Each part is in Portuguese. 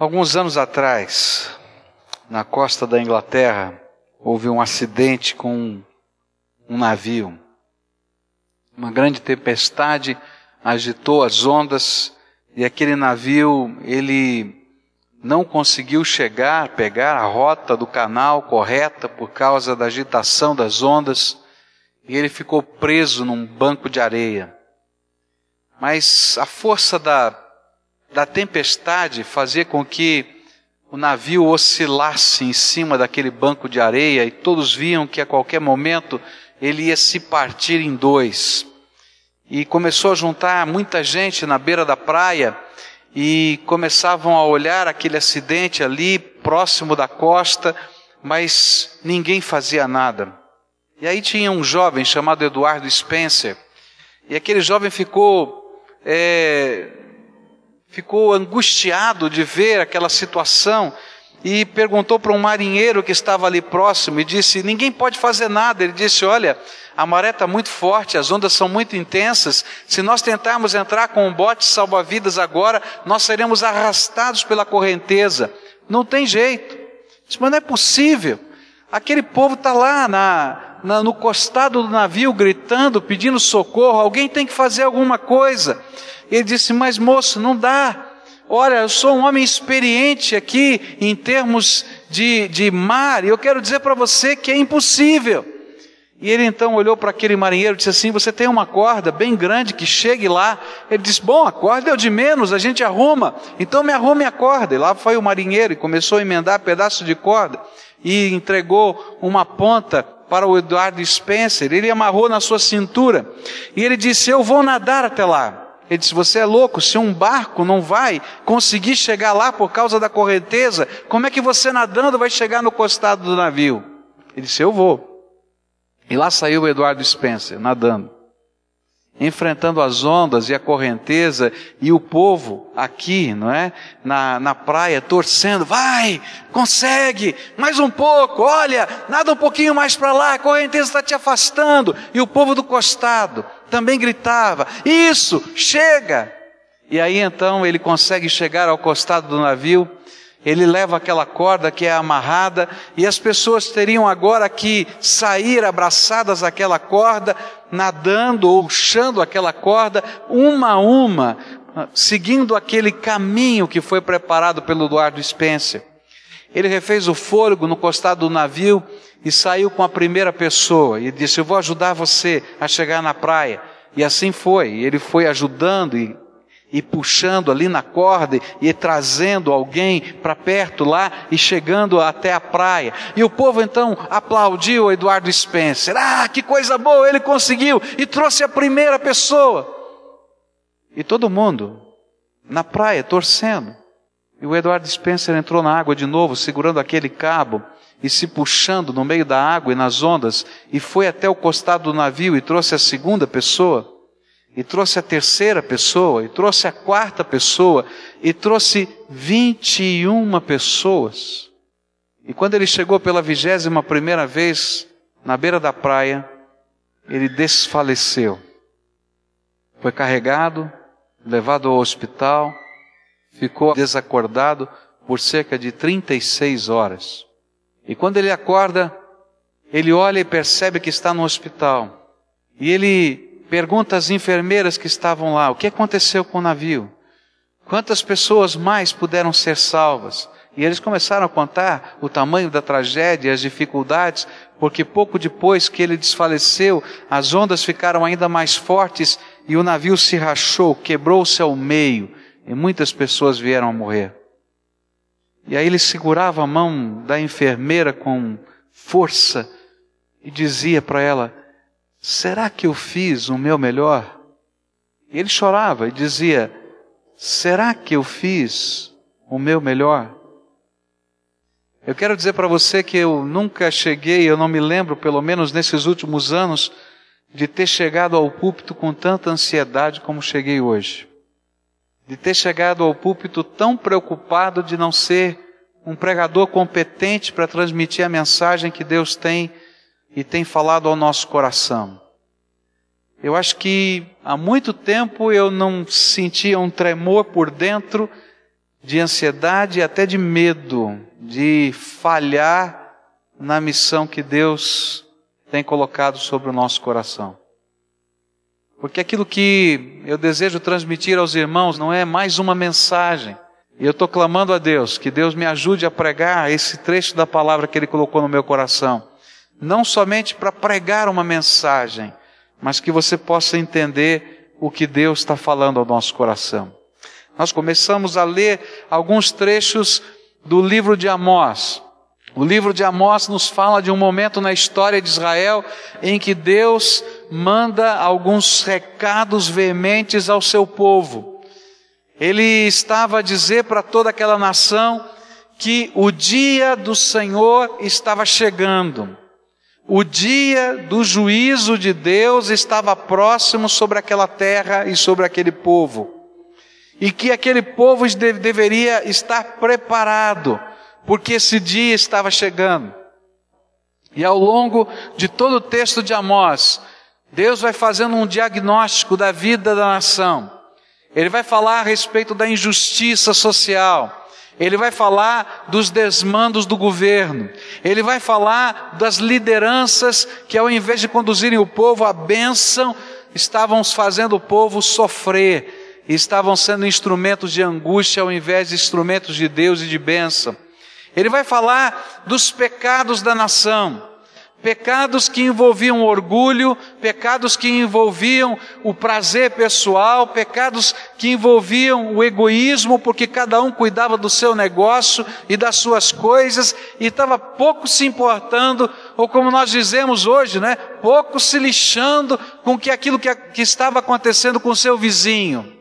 Alguns anos atrás, na costa da Inglaterra, houve um acidente com um navio. Uma grande tempestade agitou as ondas e aquele navio, ele não conseguiu chegar, pegar a rota do canal correta por causa da agitação das ondas e ele ficou preso num banco de areia. Mas a força da da tempestade fazia com que o navio oscilasse em cima daquele banco de areia e todos viam que a qualquer momento ele ia se partir em dois. E começou a juntar muita gente na beira da praia e começavam a olhar aquele acidente ali próximo da costa, mas ninguém fazia nada. E aí tinha um jovem chamado Eduardo Spencer, e aquele jovem ficou é, ficou angustiado de ver aquela situação e perguntou para um marinheiro que estava ali próximo e disse: Ninguém pode fazer nada. Ele disse: Olha, a maré está muito forte, as ondas são muito intensas. Se nós tentarmos entrar com um bote salva-vidas agora, nós seremos arrastados pela correnteza. Não tem jeito. Disse, Mas não é possível. Aquele povo está lá na, na, no costado do navio gritando, pedindo socorro. Alguém tem que fazer alguma coisa. Ele disse: Mas moço, não dá. Olha, eu sou um homem experiente aqui em termos de, de mar, e eu quero dizer para você que é impossível. E ele então olhou para aquele marinheiro e disse assim: Você tem uma corda bem grande que chegue lá? Ele disse: Bom, a corda é o de menos, a gente arruma. Então me arrume a corda. E lá foi o marinheiro e começou a emendar pedaço de corda e entregou uma ponta para o Eduardo Spencer. Ele amarrou na sua cintura e ele disse: Eu vou nadar até lá. Ele disse: Você é louco, se um barco não vai conseguir chegar lá por causa da correnteza, como é que você nadando vai chegar no costado do navio? Ele disse: Eu vou. E lá saiu o Eduardo Spencer, nadando enfrentando as ondas e a correnteza e o povo aqui, não é? Na, na praia, torcendo, vai, consegue, mais um pouco, olha, nada um pouquinho mais para lá, a correnteza está te afastando. E o povo do costado também gritava, isso, chega. E aí então ele consegue chegar ao costado do navio, ele leva aquela corda que é amarrada e as pessoas teriam agora que sair abraçadas àquela corda, nadando ou puxando aquela corda, uma a uma, seguindo aquele caminho que foi preparado pelo Eduardo Spencer. Ele refez o fôlego no costado do navio e saiu com a primeira pessoa e disse: Eu vou ajudar você a chegar na praia. E assim foi. Ele foi ajudando e e puxando ali na corda e trazendo alguém para perto lá e chegando até a praia. E o povo então aplaudiu Eduardo Spencer. Ah, que coisa boa, ele conseguiu e trouxe a primeira pessoa. E todo mundo na praia torcendo. E o Eduardo Spencer entrou na água de novo, segurando aquele cabo e se puxando no meio da água e nas ondas, e foi até o costado do navio e trouxe a segunda pessoa e trouxe a terceira pessoa, e trouxe a quarta pessoa, e trouxe 21 pessoas. E quando ele chegou pela vigésima primeira vez na beira da praia, ele desfaleceu. Foi carregado, levado ao hospital, ficou desacordado por cerca de 36 horas. E quando ele acorda, ele olha e percebe que está no hospital. E ele pergunta às enfermeiras que estavam lá: o que aconteceu com o navio? Quantas pessoas mais puderam ser salvas? E eles começaram a contar o tamanho da tragédia, as dificuldades, porque pouco depois que ele desfaleceu, as ondas ficaram ainda mais fortes e o navio se rachou, quebrou-se ao meio e muitas pessoas vieram a morrer. E aí ele segurava a mão da enfermeira com força e dizia para ela: Será que eu fiz o meu melhor? Ele chorava e dizia: Será que eu fiz o meu melhor? Eu quero dizer para você que eu nunca cheguei, eu não me lembro, pelo menos nesses últimos anos, de ter chegado ao púlpito com tanta ansiedade como cheguei hoje. De ter chegado ao púlpito tão preocupado de não ser um pregador competente para transmitir a mensagem que Deus tem e tem falado ao nosso coração. Eu acho que há muito tempo eu não sentia um tremor por dentro de ansiedade e até de medo de falhar na missão que Deus tem colocado sobre o nosso coração. Porque aquilo que eu desejo transmitir aos irmãos não é mais uma mensagem. E eu estou clamando a Deus que Deus me ajude a pregar esse trecho da palavra que Ele colocou no meu coração. Não somente para pregar uma mensagem, mas que você possa entender o que Deus está falando ao nosso coração. Nós começamos a ler alguns trechos do livro de Amós. O livro de Amós nos fala de um momento na história de Israel em que Deus manda alguns recados veementes ao seu povo. Ele estava a dizer para toda aquela nação que o dia do Senhor estava chegando. O dia do juízo de Deus estava próximo sobre aquela terra e sobre aquele povo. E que aquele povo deveria estar preparado porque esse dia estava chegando. E ao longo de todo o texto de Amós, Deus vai fazendo um diagnóstico da vida da nação. Ele vai falar a respeito da injustiça social. Ele vai falar dos desmandos do governo. Ele vai falar das lideranças que, ao invés de conduzirem o povo à bênção, estavam fazendo o povo sofrer. Estavam sendo instrumentos de angústia ao invés de instrumentos de Deus e de bênção. Ele vai falar dos pecados da nação. Pecados que envolviam orgulho, pecados que envolviam o prazer pessoal, pecados que envolviam o egoísmo, porque cada um cuidava do seu negócio e das suas coisas e estava pouco se importando, ou como nós dizemos hoje, né? Pouco se lixando com que aquilo que, que estava acontecendo com o seu vizinho.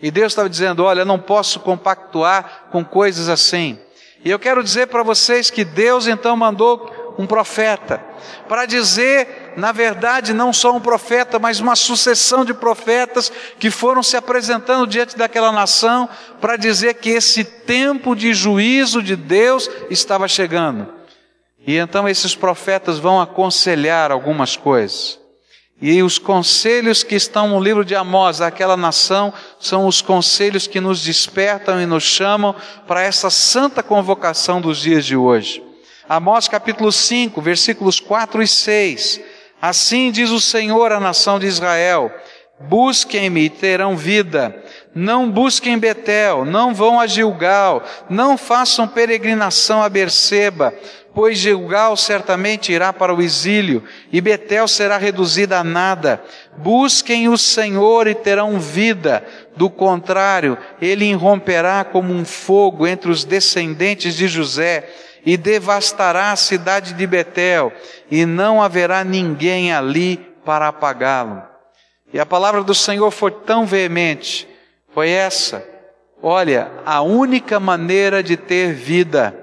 E Deus estava dizendo: Olha, não posso compactuar com coisas assim. E eu quero dizer para vocês que Deus então mandou um profeta para dizer, na verdade, não só um profeta, mas uma sucessão de profetas que foram se apresentando diante daquela nação para dizer que esse tempo de juízo de Deus estava chegando. E então esses profetas vão aconselhar algumas coisas. E os conselhos que estão no livro de Amós, aquela nação, são os conselhos que nos despertam e nos chamam para essa santa convocação dos dias de hoje. Amós capítulo 5, versículos 4 e 6. Assim diz o Senhor à nação de Israel: Busquem-me e terão vida. Não busquem Betel, não vão a Gilgal, não façam peregrinação a Berseba, pois Gilgal certamente irá para o exílio, e Betel será reduzida a nada. Busquem o Senhor e terão vida, do contrário, ele irromperá como um fogo entre os descendentes de José, e devastará a cidade de Betel, e não haverá ninguém ali para apagá-lo. E a palavra do Senhor foi tão veemente, foi essa: olha, a única maneira de ter vida,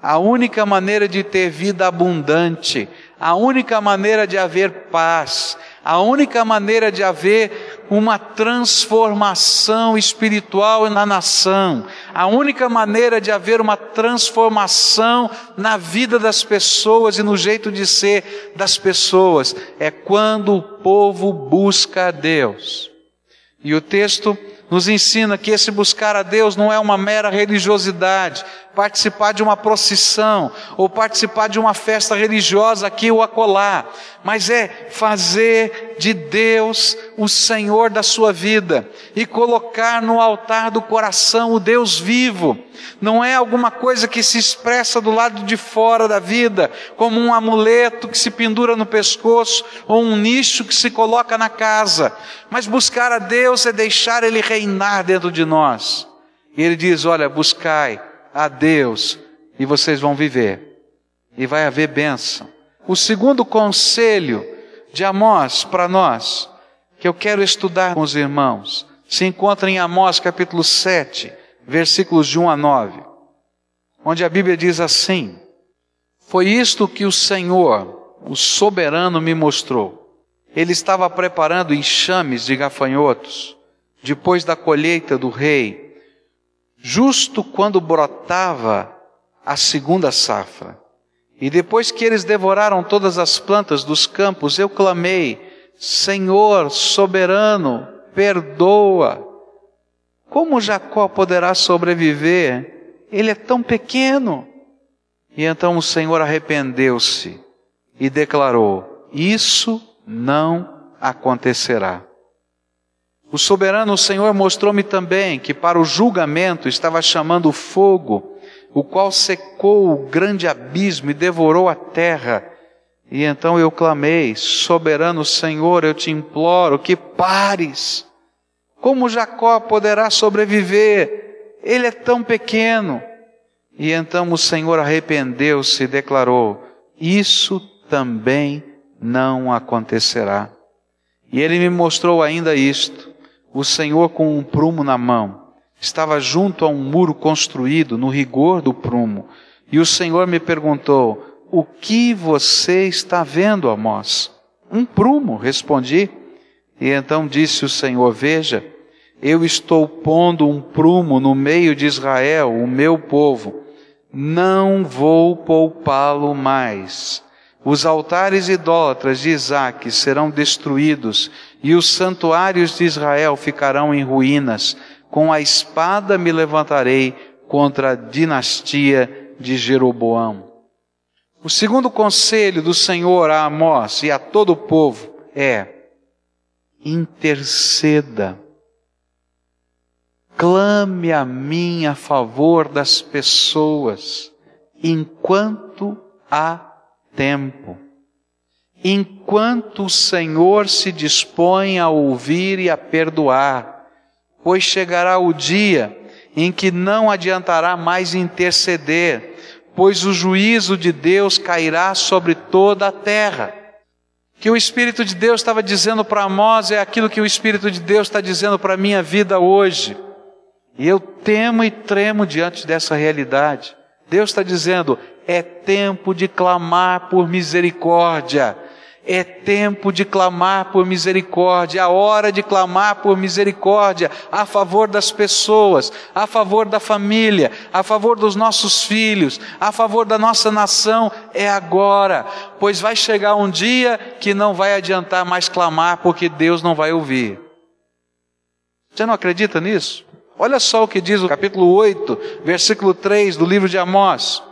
a única maneira de ter vida abundante, a única maneira de haver paz, a única maneira de haver uma transformação espiritual na nação, a única maneira de haver uma transformação na vida das pessoas e no jeito de ser das pessoas é quando o povo busca a Deus. E o texto nos ensina que esse buscar a Deus não é uma mera religiosidade, participar de uma procissão ou participar de uma festa religiosa aqui ou acolá, mas é fazer de Deus o Senhor da sua vida e colocar no altar do coração o Deus vivo. Não é alguma coisa que se expressa do lado de fora da vida, como um amuleto que se pendura no pescoço ou um nicho que se coloca na casa. Mas buscar a Deus é deixar Ele reinar dentro de nós. E Ele diz: Olha, buscai a Deus e vocês vão viver. E vai haver bênção. O segundo conselho de Amós para nós, que eu quero estudar com os irmãos, se encontra em Amós capítulo 7, versículos de 1 a 9, onde a Bíblia diz assim: Foi isto que o Senhor, o soberano, me mostrou. Ele estava preparando enxames de gafanhotos, depois da colheita do rei, justo quando brotava a segunda safra. E depois que eles devoraram todas as plantas dos campos, eu clamei: Senhor soberano, perdoa. Como Jacó poderá sobreviver? Ele é tão pequeno. E então o Senhor arrependeu-se e declarou: Isso não acontecerá. O soberano Senhor mostrou-me também que para o julgamento estava chamando fogo, o qual secou o grande abismo e devorou a terra. E então eu clamei: Soberano Senhor, eu te imploro que pares. Como Jacó poderá sobreviver? Ele é tão pequeno. E então o Senhor arrependeu-se e declarou: Isso também não acontecerá. E ele me mostrou ainda isto: o Senhor com um prumo na mão estava junto a um muro construído no rigor do prumo. E o Senhor me perguntou: O que você está vendo, Amós? Um prumo, respondi. E então disse o Senhor: Veja, eu estou pondo um prumo no meio de Israel, o meu povo. Não vou poupá-lo mais. Os altares idólatras de Isaac serão destruídos e os santuários de Israel ficarão em ruínas. Com a espada me levantarei contra a dinastia de Jeroboão. O segundo conselho do Senhor a Amós e a todo o povo é: interceda. Clame a mim a favor das pessoas enquanto há tempo. Enquanto o Senhor se dispõe a ouvir e a perdoar, pois chegará o dia em que não adiantará mais interceder, pois o juízo de Deus cairá sobre toda a terra que o Espírito de Deus estava dizendo para Amós é aquilo que o Espírito de Deus está dizendo para a minha vida hoje. E eu temo e tremo diante dessa realidade. Deus está dizendo: é tempo de clamar por misericórdia. É tempo de clamar por misericórdia, a hora de clamar por misericórdia a favor das pessoas, a favor da família, a favor dos nossos filhos, a favor da nossa nação, é agora, pois vai chegar um dia que não vai adiantar mais clamar porque Deus não vai ouvir. Você não acredita nisso? Olha só o que diz o capítulo 8, versículo 3 do livro de Amós.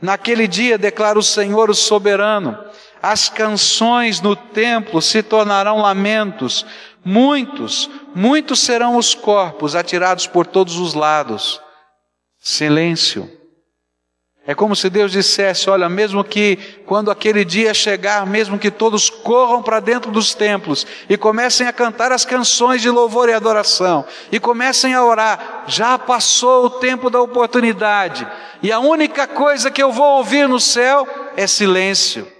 Naquele dia, declara o Senhor o soberano, as canções no templo se tornarão lamentos, muitos, muitos serão os corpos atirados por todos os lados. Silêncio. É como se Deus dissesse: olha, mesmo que quando aquele dia chegar, mesmo que todos corram para dentro dos templos e comecem a cantar as canções de louvor e adoração, e comecem a orar, já passou o tempo da oportunidade, e a única coisa que eu vou ouvir no céu é silêncio.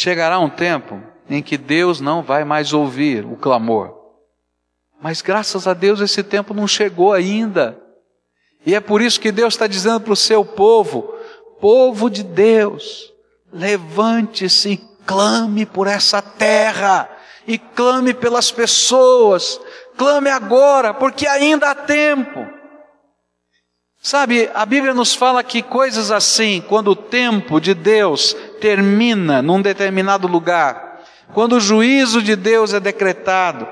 Chegará um tempo em que Deus não vai mais ouvir o clamor. Mas graças a Deus esse tempo não chegou ainda. E é por isso que Deus está dizendo para o seu povo: povo de Deus, levante-se e clame por essa terra, e clame pelas pessoas, clame agora, porque ainda há tempo. Sabe, a Bíblia nos fala que coisas assim, quando o tempo de Deus termina num determinado lugar, quando o juízo de Deus é decretado,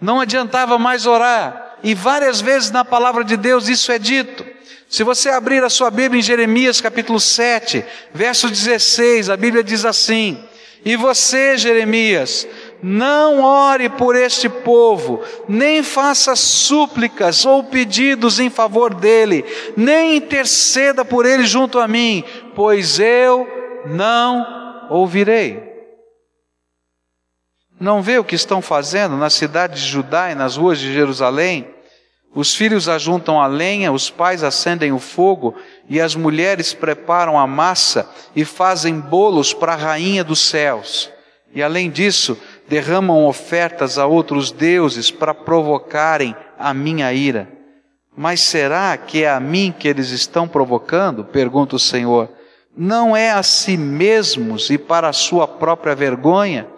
não adiantava mais orar. E várias vezes na palavra de Deus isso é dito. Se você abrir a sua Bíblia em Jeremias capítulo 7, verso 16, a Bíblia diz assim: E você, Jeremias, não ore por este povo, nem faça súplicas ou pedidos em favor dele, nem interceda por ele junto a mim, pois eu não ouvirei. Não vê o que estão fazendo na cidade de Judá e nas ruas de Jerusalém? Os filhos ajuntam a lenha, os pais acendem o fogo e as mulheres preparam a massa e fazem bolos para a rainha dos céus. E além disso, derramam ofertas a outros deuses para provocarem a minha ira. Mas será que é a mim que eles estão provocando? Pergunta o Senhor. Não é a si mesmos e para a sua própria vergonha?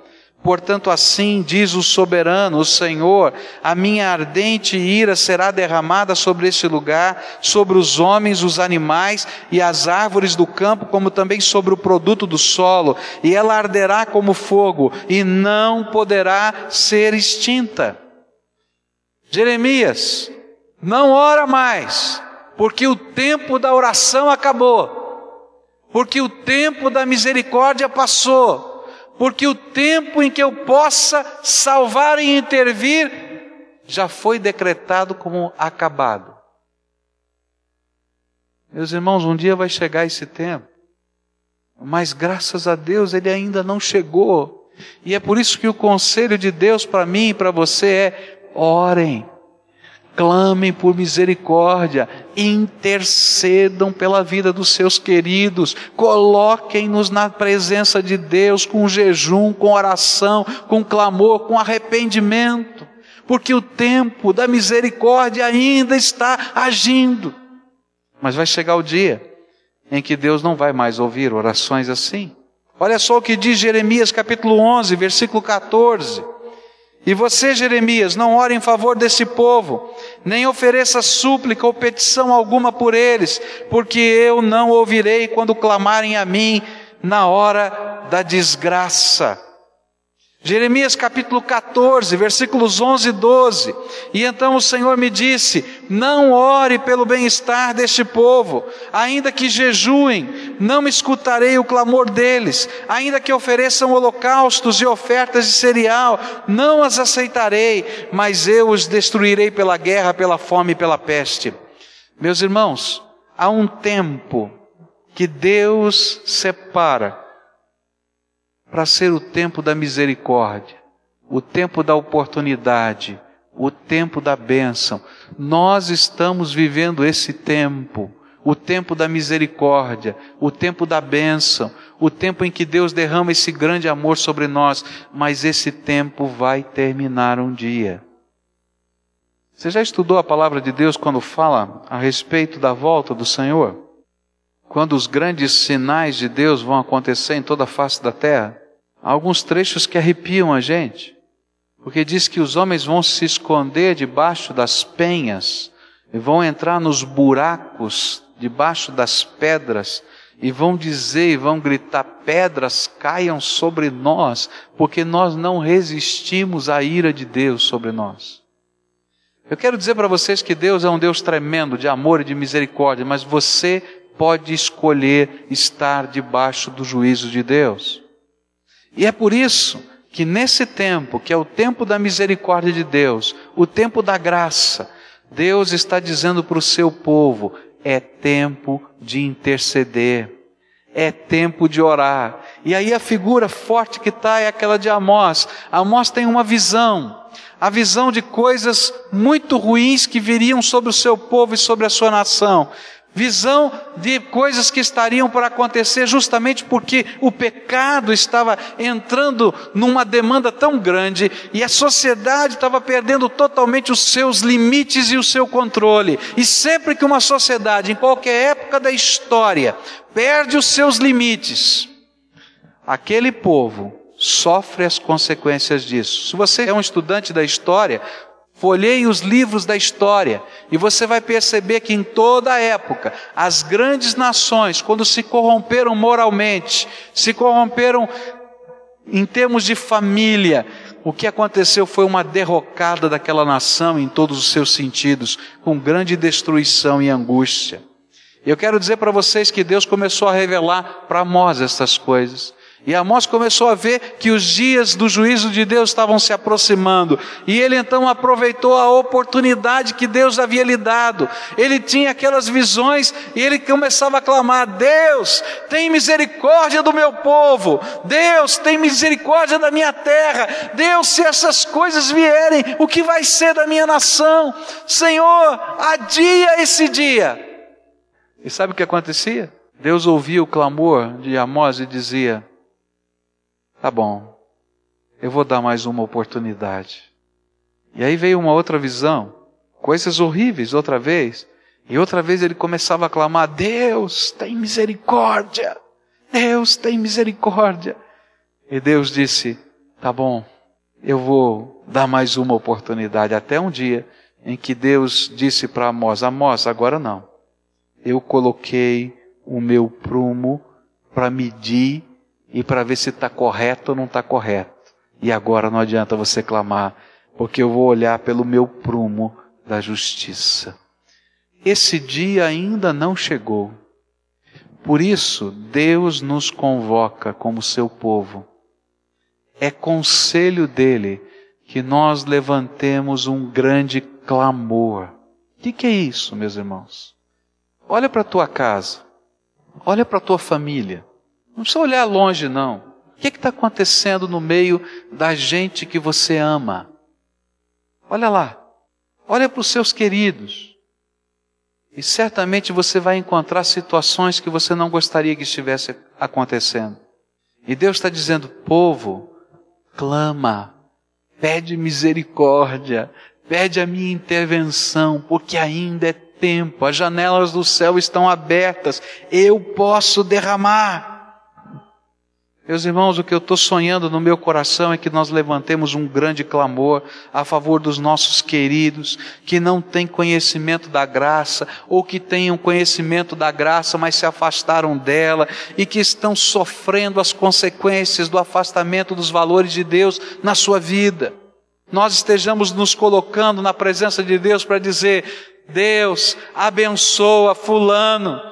Portanto, assim diz o soberano, o Senhor: a minha ardente ira será derramada sobre este lugar, sobre os homens, os animais e as árvores do campo, como também sobre o produto do solo, e ela arderá como fogo, e não poderá ser extinta. Jeremias, não ora mais, porque o tempo da oração acabou, porque o tempo da misericórdia passou porque o tempo em que eu possa salvar e intervir já foi decretado como acabado. Meus irmãos, um dia vai chegar esse tempo, mas graças a Deus ele ainda não chegou. E é por isso que o conselho de Deus para mim e para você é: orem, clamem por misericórdia, intercedam pela vida dos seus queridos, coloquem-nos na presença de Deus com jejum, com oração, com clamor, com arrependimento, porque o tempo da misericórdia ainda está agindo. Mas vai chegar o dia em que Deus não vai mais ouvir orações assim. Olha só o que diz Jeremias capítulo 11, versículo 14. E você, Jeremias, não ore em favor desse povo, nem ofereça súplica ou petição alguma por eles, porque eu não ouvirei quando clamarem a mim na hora da desgraça. Jeremias capítulo 14, versículos 11 e 12. E então o Senhor me disse: Não ore pelo bem-estar deste povo, ainda que jejuem, não escutarei o clamor deles, ainda que ofereçam holocaustos e ofertas de cereal, não as aceitarei, mas eu os destruirei pela guerra, pela fome e pela peste. Meus irmãos, há um tempo que Deus separa para ser o tempo da misericórdia, o tempo da oportunidade, o tempo da bênção. Nós estamos vivendo esse tempo, o tempo da misericórdia, o tempo da bênção, o tempo em que Deus derrama esse grande amor sobre nós, mas esse tempo vai terminar um dia. Você já estudou a palavra de Deus quando fala a respeito da volta do Senhor? Quando os grandes sinais de Deus vão acontecer em toda a face da terra? Há alguns trechos que arrepiam a gente, porque diz que os homens vão se esconder debaixo das penhas, e vão entrar nos buracos debaixo das pedras, e vão dizer e vão gritar: pedras caiam sobre nós, porque nós não resistimos à ira de Deus sobre nós. Eu quero dizer para vocês que Deus é um Deus tremendo de amor e de misericórdia, mas você pode escolher estar debaixo do juízo de Deus. E é por isso que nesse tempo, que é o tempo da misericórdia de Deus, o tempo da graça, Deus está dizendo para o seu povo: é tempo de interceder, é tempo de orar. E aí a figura forte que está é aquela de Amós. Amós tem uma visão, a visão de coisas muito ruins que viriam sobre o seu povo e sobre a sua nação visão de coisas que estariam para acontecer justamente porque o pecado estava entrando numa demanda tão grande e a sociedade estava perdendo totalmente os seus limites e o seu controle. E sempre que uma sociedade, em qualquer época da história, perde os seus limites, aquele povo sofre as consequências disso. Se você é um estudante da história, Folheie os livros da história e você vai perceber que em toda a época, as grandes nações, quando se corromperam moralmente, se corromperam em termos de família, o que aconteceu foi uma derrocada daquela nação em todos os seus sentidos, com grande destruição e angústia. Eu quero dizer para vocês que Deus começou a revelar para nós essas coisas. E Amós começou a ver que os dias do juízo de Deus estavam se aproximando. E ele então aproveitou a oportunidade que Deus havia lhe dado. Ele tinha aquelas visões e ele começava a clamar: Deus, tem misericórdia do meu povo. Deus, tem misericórdia da minha terra. Deus, se essas coisas vierem, o que vai ser da minha nação? Senhor, adia esse dia. E sabe o que acontecia? Deus ouvia o clamor de Amós e dizia: Tá bom, eu vou dar mais uma oportunidade. E aí veio uma outra visão, coisas horríveis outra vez. E outra vez ele começava a clamar: Deus tem misericórdia, Deus tem misericórdia. E Deus disse: Tá bom, eu vou dar mais uma oportunidade. Até um dia em que Deus disse para Amós: Amós, agora não. Eu coloquei o meu prumo para medir e para ver se está correto ou não está correto. E agora não adianta você clamar, porque eu vou olhar pelo meu prumo da justiça. Esse dia ainda não chegou. Por isso, Deus nos convoca como seu povo. É conselho dele que nós levantemos um grande clamor. O que, que é isso, meus irmãos? Olha para a tua casa, olha para a tua família. Não precisa olhar longe, não. O que está acontecendo no meio da gente que você ama? Olha lá, olha para os seus queridos. E certamente você vai encontrar situações que você não gostaria que estivesse acontecendo. E Deus está dizendo: povo, clama, pede misericórdia, pede a minha intervenção, porque ainda é tempo, as janelas do céu estão abertas, eu posso derramar. Meus irmãos, o que eu estou sonhando no meu coração é que nós levantemos um grande clamor a favor dos nossos queridos que não têm conhecimento da graça ou que tenham conhecimento da graça, mas se afastaram dela e que estão sofrendo as consequências do afastamento dos valores de Deus na sua vida. Nós estejamos nos colocando na presença de Deus para dizer: Deus, abençoa Fulano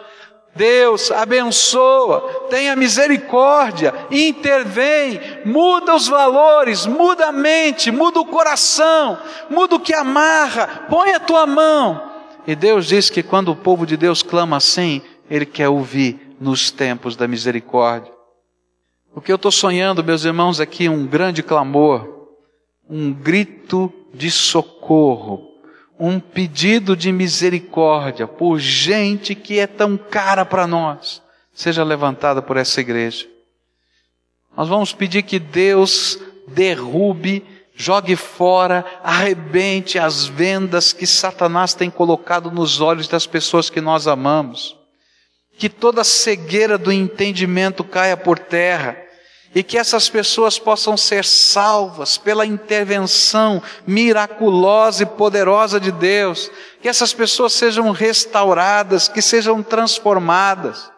Deus abençoa, tenha misericórdia, intervém, muda os valores, muda a mente, muda o coração, muda o que amarra, põe a tua mão. E Deus diz que quando o povo de Deus clama assim, Ele quer ouvir nos tempos da misericórdia. O que eu estou sonhando, meus irmãos, aqui um grande clamor, um grito de socorro um pedido de misericórdia por gente que é tão cara para nós, seja levantada por essa igreja. Nós vamos pedir que Deus derrube, jogue fora, arrebente as vendas que Satanás tem colocado nos olhos das pessoas que nós amamos. Que toda cegueira do entendimento caia por terra e que essas pessoas possam ser salvas pela intervenção miraculosa e poderosa de Deus, que essas pessoas sejam restauradas, que sejam transformadas.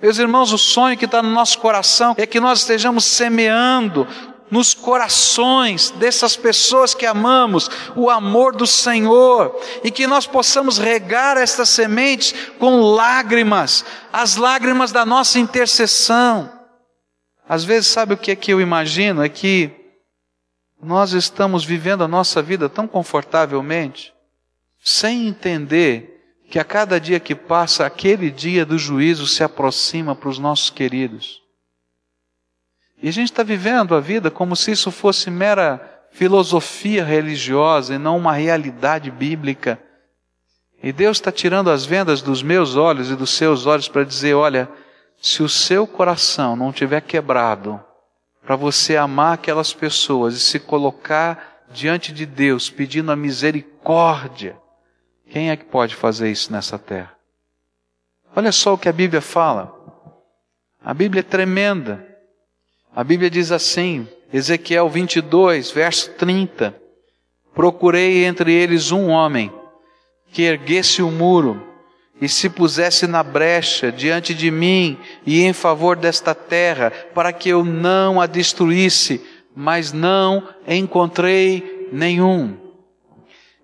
Meus irmãos, o sonho que está no nosso coração é que nós estejamos semeando nos corações dessas pessoas que amamos o amor do Senhor e que nós possamos regar estas sementes com lágrimas, as lágrimas da nossa intercessão às vezes, sabe o que é que eu imagino? É que nós estamos vivendo a nossa vida tão confortavelmente, sem entender que a cada dia que passa, aquele dia do juízo se aproxima para os nossos queridos. E a gente está vivendo a vida como se isso fosse mera filosofia religiosa e não uma realidade bíblica. E Deus está tirando as vendas dos meus olhos e dos seus olhos para dizer: olha, se o seu coração não tiver quebrado para você amar aquelas pessoas e se colocar diante de Deus pedindo a misericórdia, quem é que pode fazer isso nessa terra? Olha só o que a Bíblia fala. A Bíblia é tremenda. A Bíblia diz assim, Ezequiel 22, verso 30: Procurei entre eles um homem que erguesse o muro e se pusesse na brecha diante de mim e em favor desta terra, para que eu não a destruísse, mas não encontrei nenhum.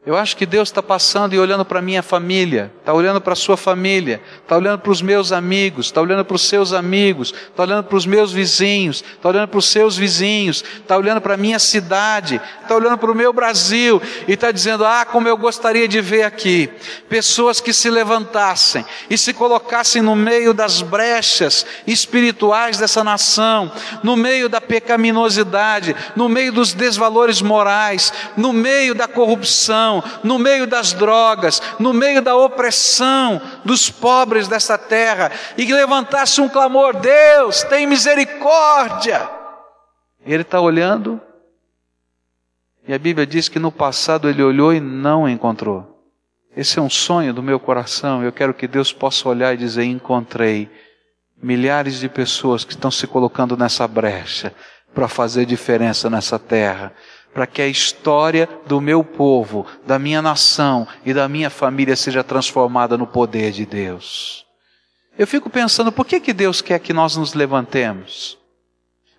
Eu acho que Deus está passando e olhando para a minha família, está olhando para a sua família, está olhando para os meus amigos, está olhando para os seus amigos, está olhando para os meus vizinhos, está olhando para os seus vizinhos, está olhando para a minha cidade, está olhando para o meu Brasil e está dizendo: Ah, como eu gostaria de ver aqui pessoas que se levantassem e se colocassem no meio das brechas espirituais dessa nação, no meio da pecaminosidade, no meio dos desvalores morais, no meio da corrupção no meio das drogas, no meio da opressão dos pobres dessa terra, e que levantasse um clamor: Deus, tem misericórdia. Ele está olhando, e a Bíblia diz que no passado ele olhou e não encontrou. Esse é um sonho do meu coração. Eu quero que Deus possa olhar e dizer: Encontrei milhares de pessoas que estão se colocando nessa brecha para fazer diferença nessa terra, para que a história do meu povo, da minha nação e da minha família seja transformada no poder de Deus. Eu fico pensando, por que, que Deus quer que nós nos levantemos?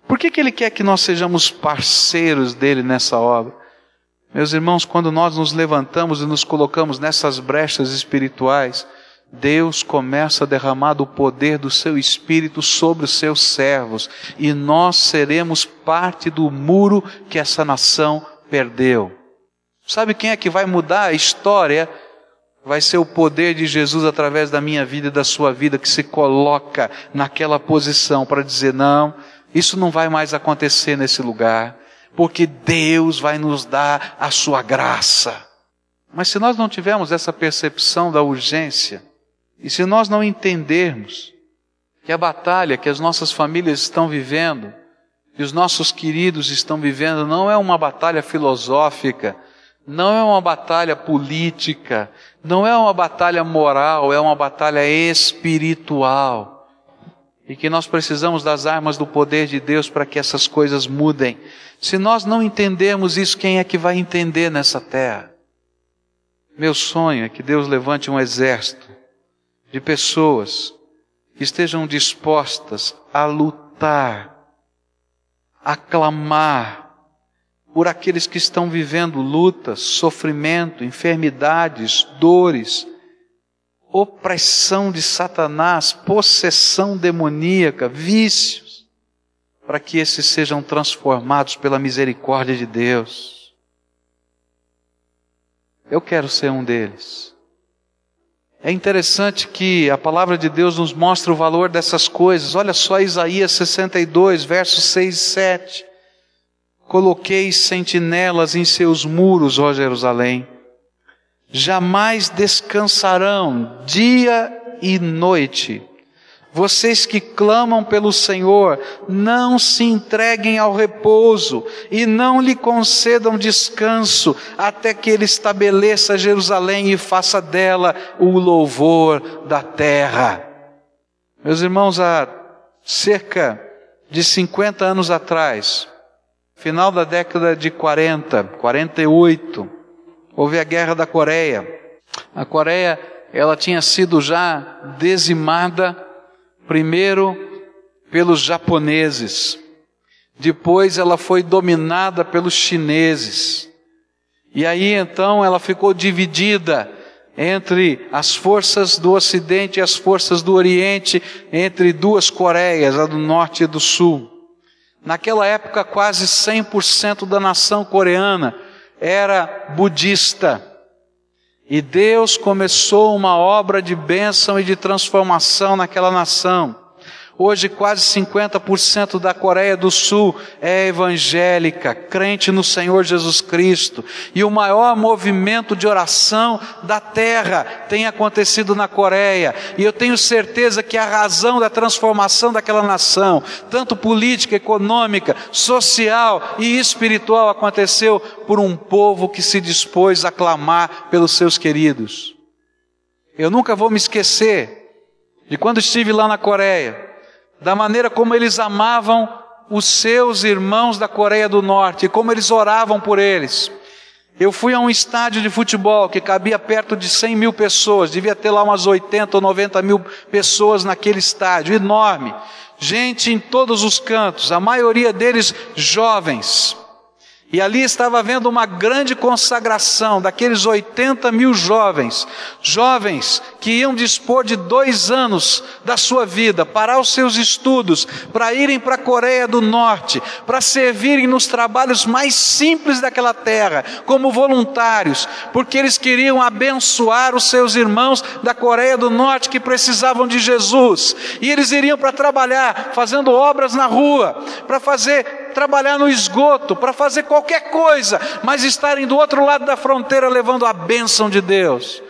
Por que, que Ele quer que nós sejamos parceiros dele nessa obra? Meus irmãos, quando nós nos levantamos e nos colocamos nessas brechas espirituais, Deus começa a derramar o poder do seu Espírito sobre os seus servos e nós seremos parte do muro que essa nação perdeu. Sabe quem é que vai mudar a história? Vai ser o poder de Jesus através da minha vida e da sua vida que se coloca naquela posição para dizer: não, isso não vai mais acontecer nesse lugar porque Deus vai nos dar a sua graça. Mas se nós não tivermos essa percepção da urgência, e se nós não entendermos que a batalha que as nossas famílias estão vivendo, que os nossos queridos estão vivendo, não é uma batalha filosófica, não é uma batalha política, não é uma batalha moral, é uma batalha espiritual e que nós precisamos das armas do poder de Deus para que essas coisas mudem. Se nós não entendermos isso, quem é que vai entender nessa terra? Meu sonho é que Deus levante um exército de pessoas que estejam dispostas a lutar, a clamar por aqueles que estão vivendo lutas, sofrimento, enfermidades, dores, opressão de Satanás, possessão demoníaca, vícios, para que esses sejam transformados pela misericórdia de Deus. Eu quero ser um deles. É interessante que a palavra de Deus nos mostra o valor dessas coisas. Olha só Isaías 62, versos 6 e 7. Coloquei sentinelas em seus muros, ó Jerusalém jamais descansarão dia e noite. Vocês que clamam pelo Senhor, não se entreguem ao repouso e não lhe concedam descanso até que ele estabeleça Jerusalém e faça dela o louvor da terra. Meus irmãos, há cerca de 50 anos atrás, final da década de 40, 48, Houve a guerra da Coreia. A Coreia, ela tinha sido já dizimada primeiro pelos japoneses. Depois ela foi dominada pelos chineses. E aí então ela ficou dividida entre as forças do Ocidente e as forças do Oriente, entre duas Coreias, a do Norte e do Sul. Naquela época, quase 100% da nação coreana era budista. E Deus começou uma obra de bênção e de transformação naquela nação. Hoje, quase 50% da Coreia do Sul é evangélica, crente no Senhor Jesus Cristo. E o maior movimento de oração da terra tem acontecido na Coreia. E eu tenho certeza que a razão da transformação daquela nação, tanto política, econômica, social e espiritual, aconteceu por um povo que se dispôs a clamar pelos seus queridos. Eu nunca vou me esquecer de quando estive lá na Coreia da maneira como eles amavam os seus irmãos da Coreia do Norte, como eles oravam por eles. Eu fui a um estádio de futebol que cabia perto de 100 mil pessoas, devia ter lá umas 80 ou 90 mil pessoas naquele estádio, enorme. Gente em todos os cantos, a maioria deles jovens. E ali estava havendo uma grande consagração daqueles 80 mil jovens, jovens que iam dispor de dois anos da sua vida, parar os seus estudos, para irem para a Coreia do Norte, para servirem nos trabalhos mais simples daquela terra, como voluntários, porque eles queriam abençoar os seus irmãos da Coreia do Norte que precisavam de Jesus. E eles iriam para trabalhar, fazendo obras na rua, para fazer trabalhar no esgoto, para fazer qualquer coisa, mas estarem do outro lado da fronteira levando a bênção de Deus.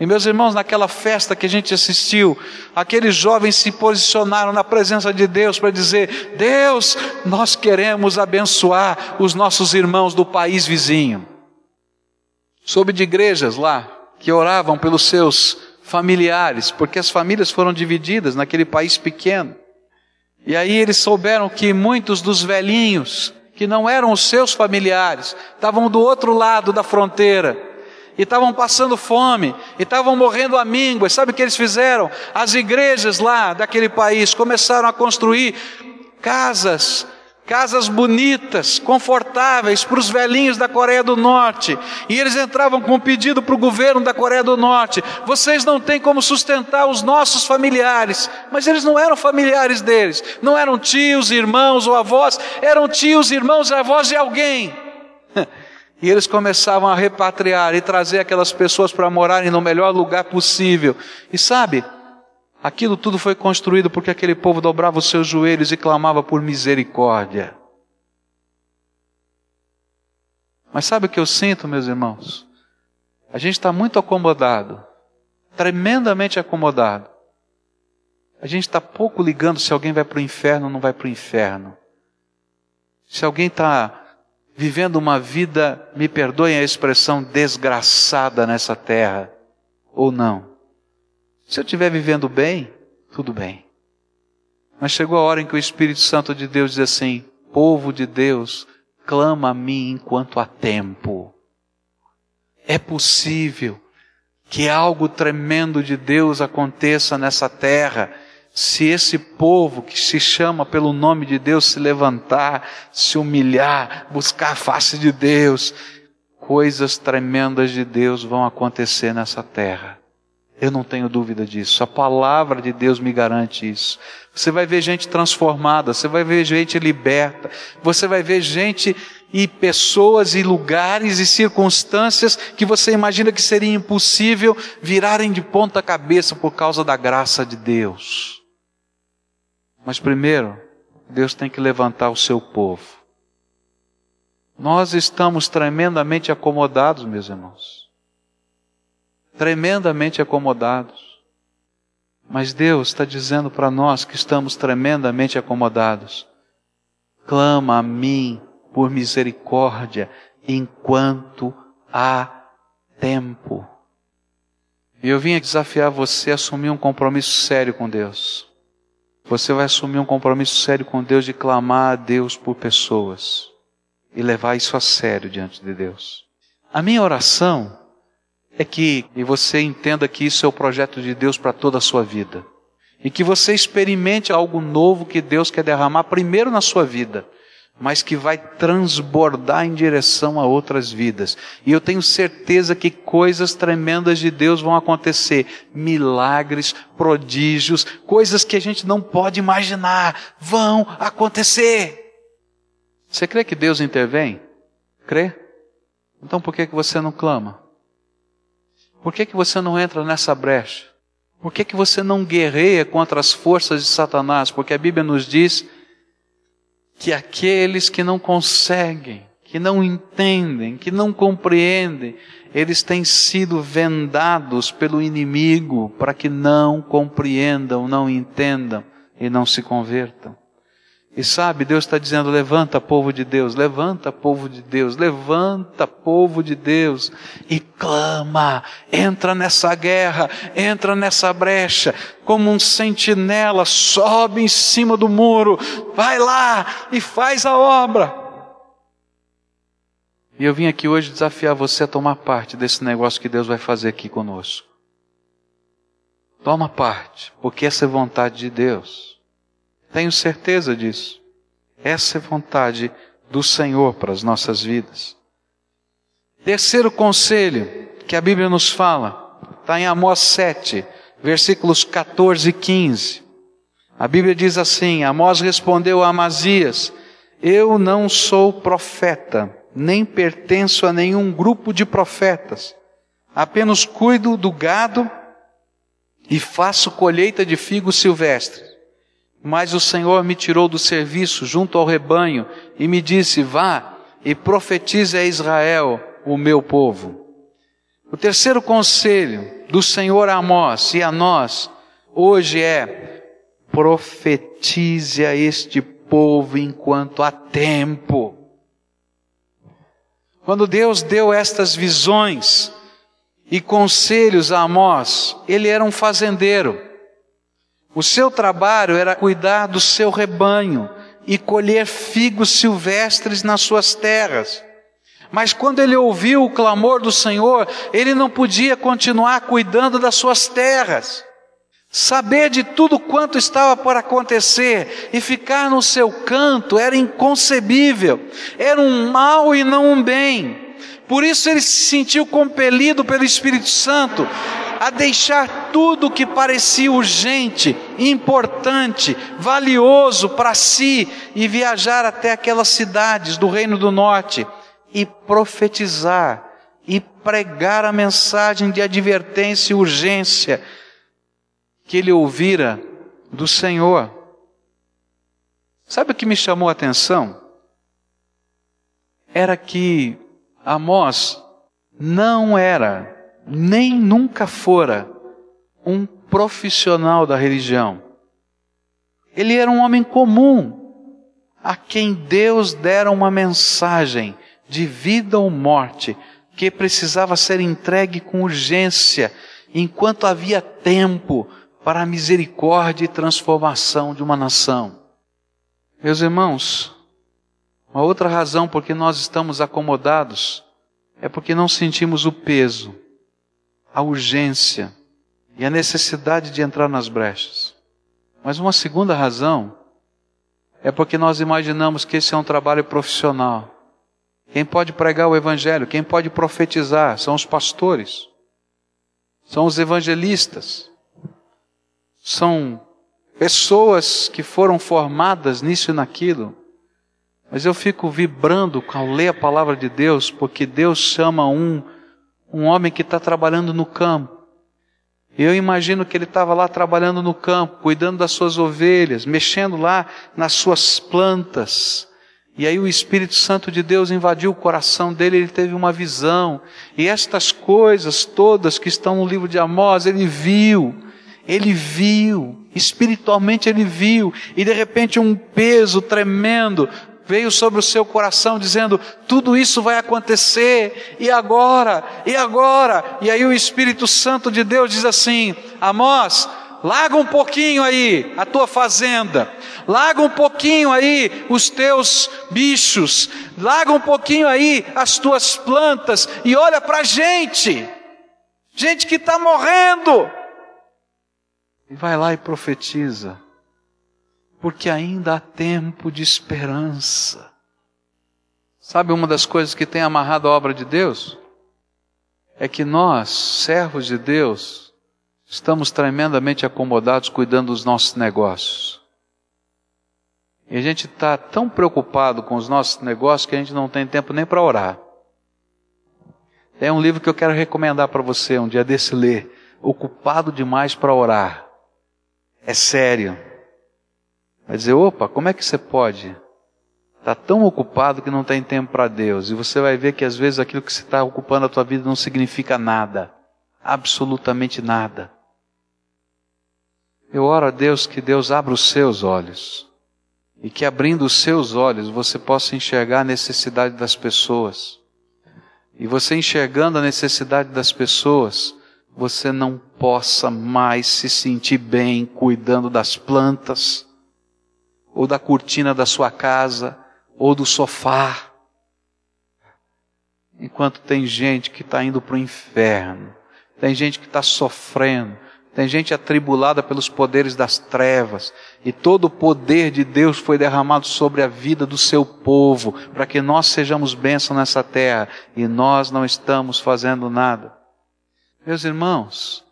E meus irmãos, naquela festa que a gente assistiu, aqueles jovens se posicionaram na presença de Deus para dizer: Deus, nós queremos abençoar os nossos irmãos do país vizinho. Soube de igrejas lá que oravam pelos seus familiares, porque as famílias foram divididas naquele país pequeno. E aí eles souberam que muitos dos velhinhos, que não eram os seus familiares, estavam do outro lado da fronteira e estavam passando fome, e estavam morrendo à míngua. Sabe o que eles fizeram? As igrejas lá daquele país começaram a construir casas casas bonitas, confortáveis para os velhinhos da Coreia do Norte. E eles entravam com um pedido para o governo da Coreia do Norte: vocês não têm como sustentar os nossos familiares. Mas eles não eram familiares deles, não eram tios, irmãos ou avós, eram tios, irmãos e avós de alguém. E eles começavam a repatriar e trazer aquelas pessoas para morarem no melhor lugar possível. E sabe, Aquilo tudo foi construído porque aquele povo dobrava os seus joelhos e clamava por misericórdia. Mas sabe o que eu sinto, meus irmãos? A gente está muito acomodado, tremendamente acomodado. A gente está pouco ligando se alguém vai para o inferno ou não vai para o inferno. Se alguém está vivendo uma vida, me perdoem a expressão, desgraçada nessa terra, ou não. Se eu estiver vivendo bem, tudo bem. Mas chegou a hora em que o Espírito Santo de Deus diz assim: povo de Deus, clama a mim enquanto há tempo. É possível que algo tremendo de Deus aconteça nessa terra se esse povo que se chama pelo nome de Deus se levantar, se humilhar, buscar a face de Deus, coisas tremendas de Deus vão acontecer nessa terra. Eu não tenho dúvida disso. A palavra de Deus me garante isso. Você vai ver gente transformada, você vai ver gente liberta, você vai ver gente e pessoas e lugares e circunstâncias que você imagina que seria impossível virarem de ponta cabeça por causa da graça de Deus. Mas primeiro, Deus tem que levantar o seu povo. Nós estamos tremendamente acomodados, meus irmãos tremendamente acomodados. Mas Deus está dizendo para nós que estamos tremendamente acomodados. Clama a mim por misericórdia enquanto há tempo. E eu vim desafiar você a assumir um compromisso sério com Deus. Você vai assumir um compromisso sério com Deus de clamar a Deus por pessoas e levar isso a sério diante de Deus. A minha oração é que você entenda que isso é o projeto de Deus para toda a sua vida. E que você experimente algo novo que Deus quer derramar primeiro na sua vida, mas que vai transbordar em direção a outras vidas. E eu tenho certeza que coisas tremendas de Deus vão acontecer, milagres, prodígios, coisas que a gente não pode imaginar, vão acontecer. Você crê que Deus intervém? Crê? Então por que, que você não clama? Por que, que você não entra nessa brecha? Por que, que você não guerreia contra as forças de Satanás? Porque a Bíblia nos diz que aqueles que não conseguem, que não entendem, que não compreendem, eles têm sido vendados pelo inimigo para que não compreendam, não entendam e não se convertam. E sabe, Deus está dizendo: levanta, povo de Deus, levanta, povo de Deus, levanta, povo de Deus, e clama, entra nessa guerra, entra nessa brecha, como um sentinela, sobe em cima do muro, vai lá e faz a obra. E eu vim aqui hoje desafiar você a tomar parte desse negócio que Deus vai fazer aqui conosco. Toma parte, porque essa é vontade de Deus. Tenho certeza disso. Essa é vontade do Senhor para as nossas vidas. Terceiro conselho que a Bíblia nos fala, está em Amós 7, versículos 14 e 15. A Bíblia diz assim: Amós respondeu a Amazias: Eu não sou profeta, nem pertenço a nenhum grupo de profetas. Apenas cuido do gado e faço colheita de figos silvestres. Mas o Senhor me tirou do serviço junto ao rebanho e me disse: Vá e profetize a Israel, o meu povo. O terceiro conselho do Senhor a Amós e a nós hoje é: profetize a este povo enquanto há tempo. Quando Deus deu estas visões e conselhos a Amós, ele era um fazendeiro O seu trabalho era cuidar do seu rebanho e colher figos silvestres nas suas terras. Mas quando ele ouviu o clamor do Senhor, ele não podia continuar cuidando das suas terras. Saber de tudo quanto estava por acontecer e ficar no seu canto era inconcebível, era um mal e não um bem. Por isso ele se sentiu compelido pelo Espírito Santo a deixar tudo que parecia urgente, importante, valioso para si e viajar até aquelas cidades do Reino do Norte e profetizar e pregar a mensagem de advertência e urgência que ele ouvira do Senhor. Sabe o que me chamou a atenção? Era que Amós não era nem nunca fora um profissional da religião. Ele era um homem comum, a quem Deus dera uma mensagem de vida ou morte que precisava ser entregue com urgência, enquanto havia tempo para a misericórdia e transformação de uma nação. Meus irmãos, uma outra razão por que nós estamos acomodados é porque não sentimos o peso a urgência e a necessidade de entrar nas brechas. Mas uma segunda razão é porque nós imaginamos que esse é um trabalho profissional. Quem pode pregar o Evangelho, quem pode profetizar, são os pastores, são os evangelistas, são pessoas que foram formadas nisso e naquilo. Mas eu fico vibrando ao ler a palavra de Deus, porque Deus chama um um homem que está trabalhando no campo. Eu imagino que ele estava lá trabalhando no campo, cuidando das suas ovelhas, mexendo lá nas suas plantas. E aí o Espírito Santo de Deus invadiu o coração dele, ele teve uma visão. E estas coisas todas que estão no livro de Amós, ele viu. Ele viu, espiritualmente ele viu, e de repente um peso tremendo veio sobre o seu coração dizendo: tudo isso vai acontecer, e agora, e agora. E aí o Espírito Santo de Deus diz assim: Amós, larga um pouquinho aí a tua fazenda, larga um pouquinho aí os teus bichos, larga um pouquinho aí as tuas plantas e olha para a gente, gente que está morrendo. E vai lá e profetiza porque ainda há tempo de esperança. Sabe uma das coisas que tem amarrado a obra de Deus? É que nós, servos de Deus, estamos tremendamente acomodados cuidando dos nossos negócios. E a gente está tão preocupado com os nossos negócios que a gente não tem tempo nem para orar. É um livro que eu quero recomendar para você um dia desse ler. Ocupado demais para orar. É sério. Vai dizer: opa, como é que você pode? Está tão ocupado que não tem tempo para Deus. E você vai ver que às vezes aquilo que você está ocupando a tua vida não significa nada. Absolutamente nada. Eu oro a Deus que Deus abra os seus olhos. E que abrindo os seus olhos você possa enxergar a necessidade das pessoas. E você enxergando a necessidade das pessoas, você não possa mais se sentir bem cuidando das plantas ou da cortina da sua casa, ou do sofá. Enquanto tem gente que está indo para o inferno, tem gente que está sofrendo, tem gente atribulada pelos poderes das trevas, e todo o poder de Deus foi derramado sobre a vida do seu povo, para que nós sejamos bênçãos nessa terra, e nós não estamos fazendo nada. Meus irmãos,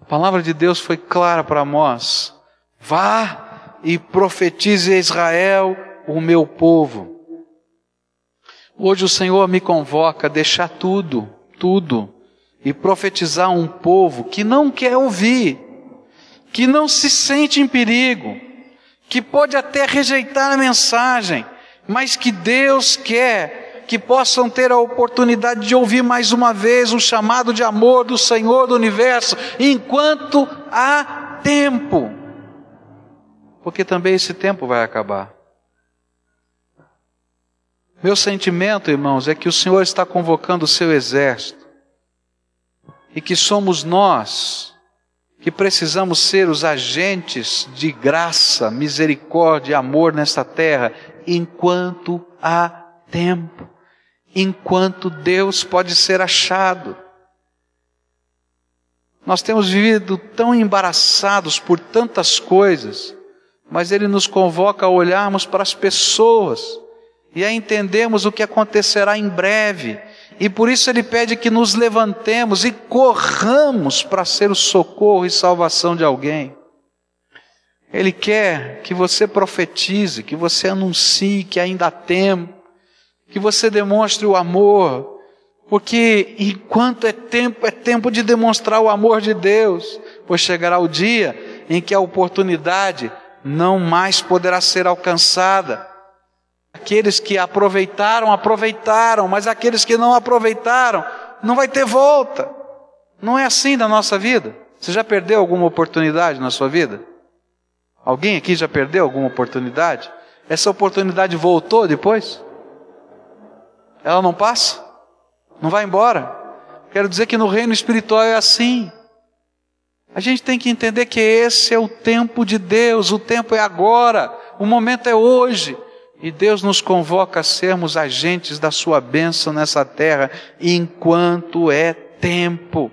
a palavra de Deus foi clara para nós. Vá e profetize a Israel, o meu povo. Hoje o Senhor me convoca a deixar tudo, tudo, e profetizar um povo que não quer ouvir, que não se sente em perigo, que pode até rejeitar a mensagem, mas que Deus quer que possam ter a oportunidade de ouvir mais uma vez o chamado de amor do Senhor do universo, enquanto há tempo porque também esse tempo vai acabar. Meu sentimento, irmãos, é que o Senhor está convocando o seu exército e que somos nós que precisamos ser os agentes de graça, misericórdia e amor nesta terra enquanto há tempo, enquanto Deus pode ser achado. Nós temos vivido tão embaraçados por tantas coisas, mas Ele nos convoca a olharmos para as pessoas e a entendermos o que acontecerá em breve. E por isso Ele pede que nos levantemos e corramos para ser o socorro e salvação de alguém. Ele quer que você profetize, que você anuncie que ainda há tempo, que você demonstre o amor, porque enquanto é tempo, é tempo de demonstrar o amor de Deus, pois chegará o dia em que a oportunidade não mais poderá ser alcançada. Aqueles que aproveitaram, aproveitaram, mas aqueles que não aproveitaram, não vai ter volta. Não é assim na nossa vida. Você já perdeu alguma oportunidade na sua vida? Alguém aqui já perdeu alguma oportunidade? Essa oportunidade voltou depois? Ela não passa? Não vai embora. Quero dizer que no reino espiritual é assim. A gente tem que entender que esse é o tempo de Deus, o tempo é agora, o momento é hoje. E Deus nos convoca a sermos agentes da sua bênção nessa terra, enquanto é tempo.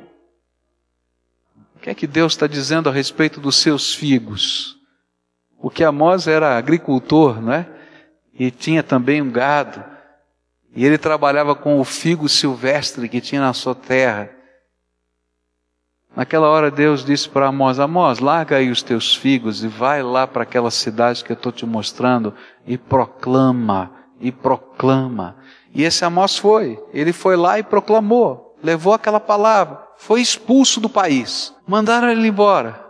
O que é que Deus está dizendo a respeito dos seus figos? O que Amós era agricultor, não é? E tinha também um gado. E ele trabalhava com o figo silvestre que tinha na sua terra. Naquela hora Deus disse para Amós: Amós, larga aí os teus figos e vai lá para aquela cidade que eu estou te mostrando e proclama, e proclama. E esse Amós foi, ele foi lá e proclamou, levou aquela palavra, foi expulso do país, mandaram ele embora.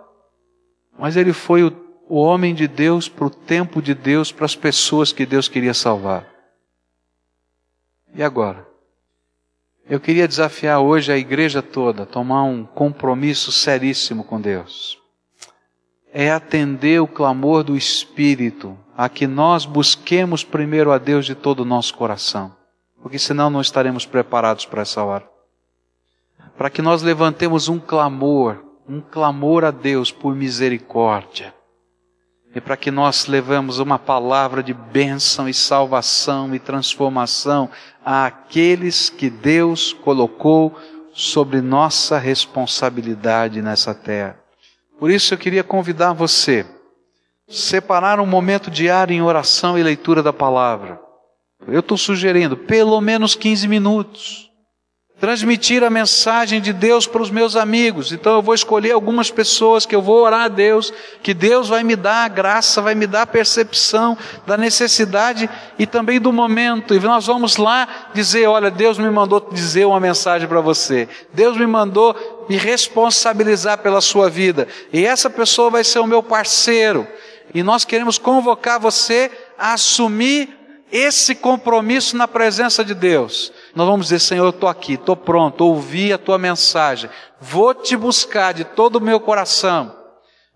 Mas ele foi o, o homem de Deus para o tempo de Deus, para as pessoas que Deus queria salvar. E agora? Eu queria desafiar hoje a igreja toda a tomar um compromisso seríssimo com Deus. É atender o clamor do Espírito, a que nós busquemos primeiro a Deus de todo o nosso coração, porque senão não estaremos preparados para essa hora. Para que nós levantemos um clamor, um clamor a Deus por misericórdia e para que nós levemos uma palavra de bênção e salvação e transformação àqueles que Deus colocou sobre nossa responsabilidade nessa terra. Por isso eu queria convidar você separar um momento diário em oração e leitura da palavra. Eu estou sugerindo pelo menos 15 minutos transmitir a mensagem de Deus para os meus amigos. Então eu vou escolher algumas pessoas que eu vou orar a Deus, que Deus vai me dar a graça, vai me dar a percepção da necessidade e também do momento. E nós vamos lá dizer: olha, Deus me mandou dizer uma mensagem para você. Deus me mandou me responsabilizar pela sua vida. E essa pessoa vai ser o meu parceiro. E nós queremos convocar você a assumir esse compromisso na presença de Deus nós vamos dizer: Senhor, eu estou aqui, estou pronto, ouvi a tua mensagem, vou te buscar de todo o meu coração,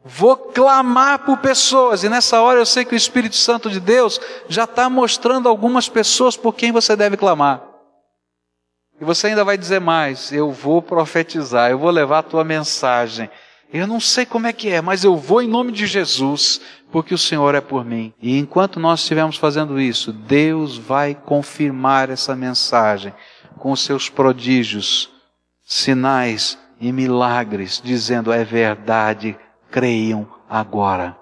vou clamar por pessoas, e nessa hora eu sei que o Espírito Santo de Deus já está mostrando algumas pessoas por quem você deve clamar. E você ainda vai dizer mais: eu vou profetizar, eu vou levar a tua mensagem. Eu não sei como é que é, mas eu vou em nome de Jesus, porque o Senhor é por mim. E enquanto nós estivermos fazendo isso, Deus vai confirmar essa mensagem com seus prodígios, sinais e milagres, dizendo: é verdade, creiam agora.